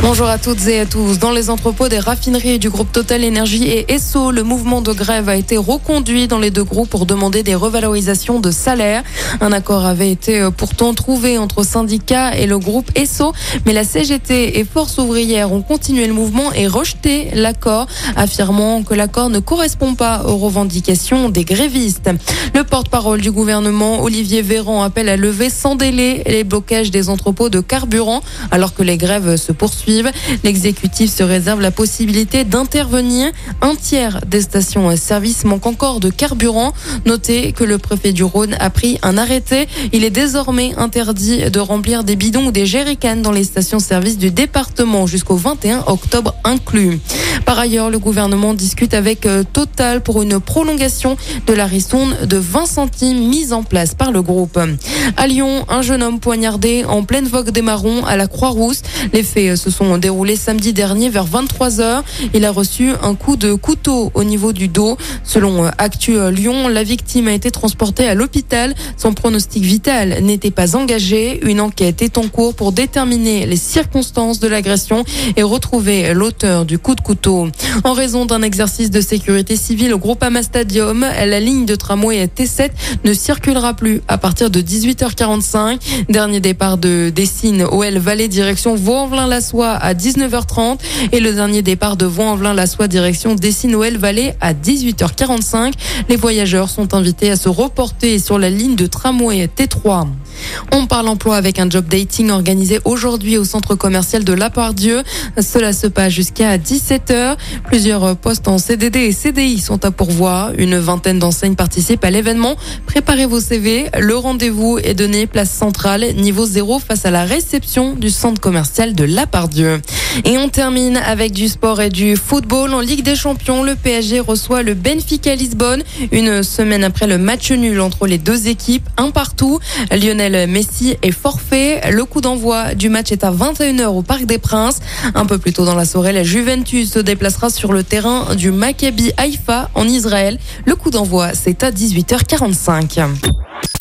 Bonjour à toutes et à tous. Dans les entrepôts des raffineries du groupe Total Énergie et Esso, le mouvement de grève a été reconduit dans les deux groupes pour demander des revalorisations de salaire. Un accord avait été euh, pourtant trouvé entre syndicats et le groupe Esso, mais la CGT et Force ouvrière ont continué le mouvement et rejeté l'accord, affirmant que l'accord ne correspond pas aux revendications des grévistes. Le porte-parole du gouvernement, Olivier Véran, appelle à lever sans délai les blocages des entrepôts de carburant alors que les grèves se poursuivent. L'exécutif se réserve la possibilité d'intervenir. Un tiers des stations-service manque encore de carburant. Notez que le préfet du Rhône a pris un arrêté. Il est désormais interdit de remplir des bidons ou des jerrycans dans les stations-service du département jusqu'au 21 octobre inclus. Par ailleurs, le gouvernement discute avec euh, Total pour une prolongation de la ristourne de 20 centimes mise en place par le groupe. À Lyon, un jeune homme poignardé en pleine vogue des marrons à la Croix-Rousse. Les faits se sont déroulés samedi dernier vers 23 heures. Il a reçu un coup de couteau au niveau du dos. Selon euh, Actu euh, Lyon, la victime a été transportée à l'hôpital. Son pronostic vital n'était pas engagé. Une enquête est en cours pour déterminer les circonstances de l'agression et retrouver l'auteur du coup de couteau. En raison d'un exercice de sécurité civile au Groupama Stadium, la ligne de tramway T7 ne circulera plus à partir de 18h45. Dernier départ de Dessine OL Vallée direction Vaux-en-Velin-la-Soie à 19h30 et le dernier départ de Vaux-en-Velin-la-Soie direction Dessine OL Vallée à 18h45. Les voyageurs sont invités à se reporter sur la ligne de tramway T3. On parle emploi avec un job dating organisé aujourd'hui au centre commercial de La Pardieu. Cela se passe jusqu'à 17h. Plusieurs postes en CDD et CDI sont à pourvoir. Une vingtaine d'enseignes participent à l'événement. Préparez vos CV. Le rendez-vous est donné place centrale, niveau 0 face à la réception du centre commercial de La Pardieu. Et on termine avec du sport et du football. En Ligue des Champions, le PSG reçoit le Benfica Lisbonne une semaine après le match nul entre les deux équipes, un partout. Lionel Messi est forfait. Le coup d'envoi du match est à 21h au Parc des Princes. Un peu plus tôt dans la soirée, la Juventus se déplacera sur le terrain du Maccabi Haïfa en Israël. Le coup d'envoi, c'est à 18h45.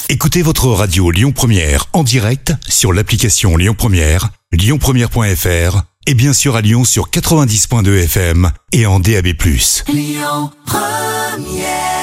Écoutez votre radio Lyon Première en direct sur l'application Lyon Première, lyonpremière.fr et bien sûr à Lyon sur 90.2 FM et en DAB+. Lyon Première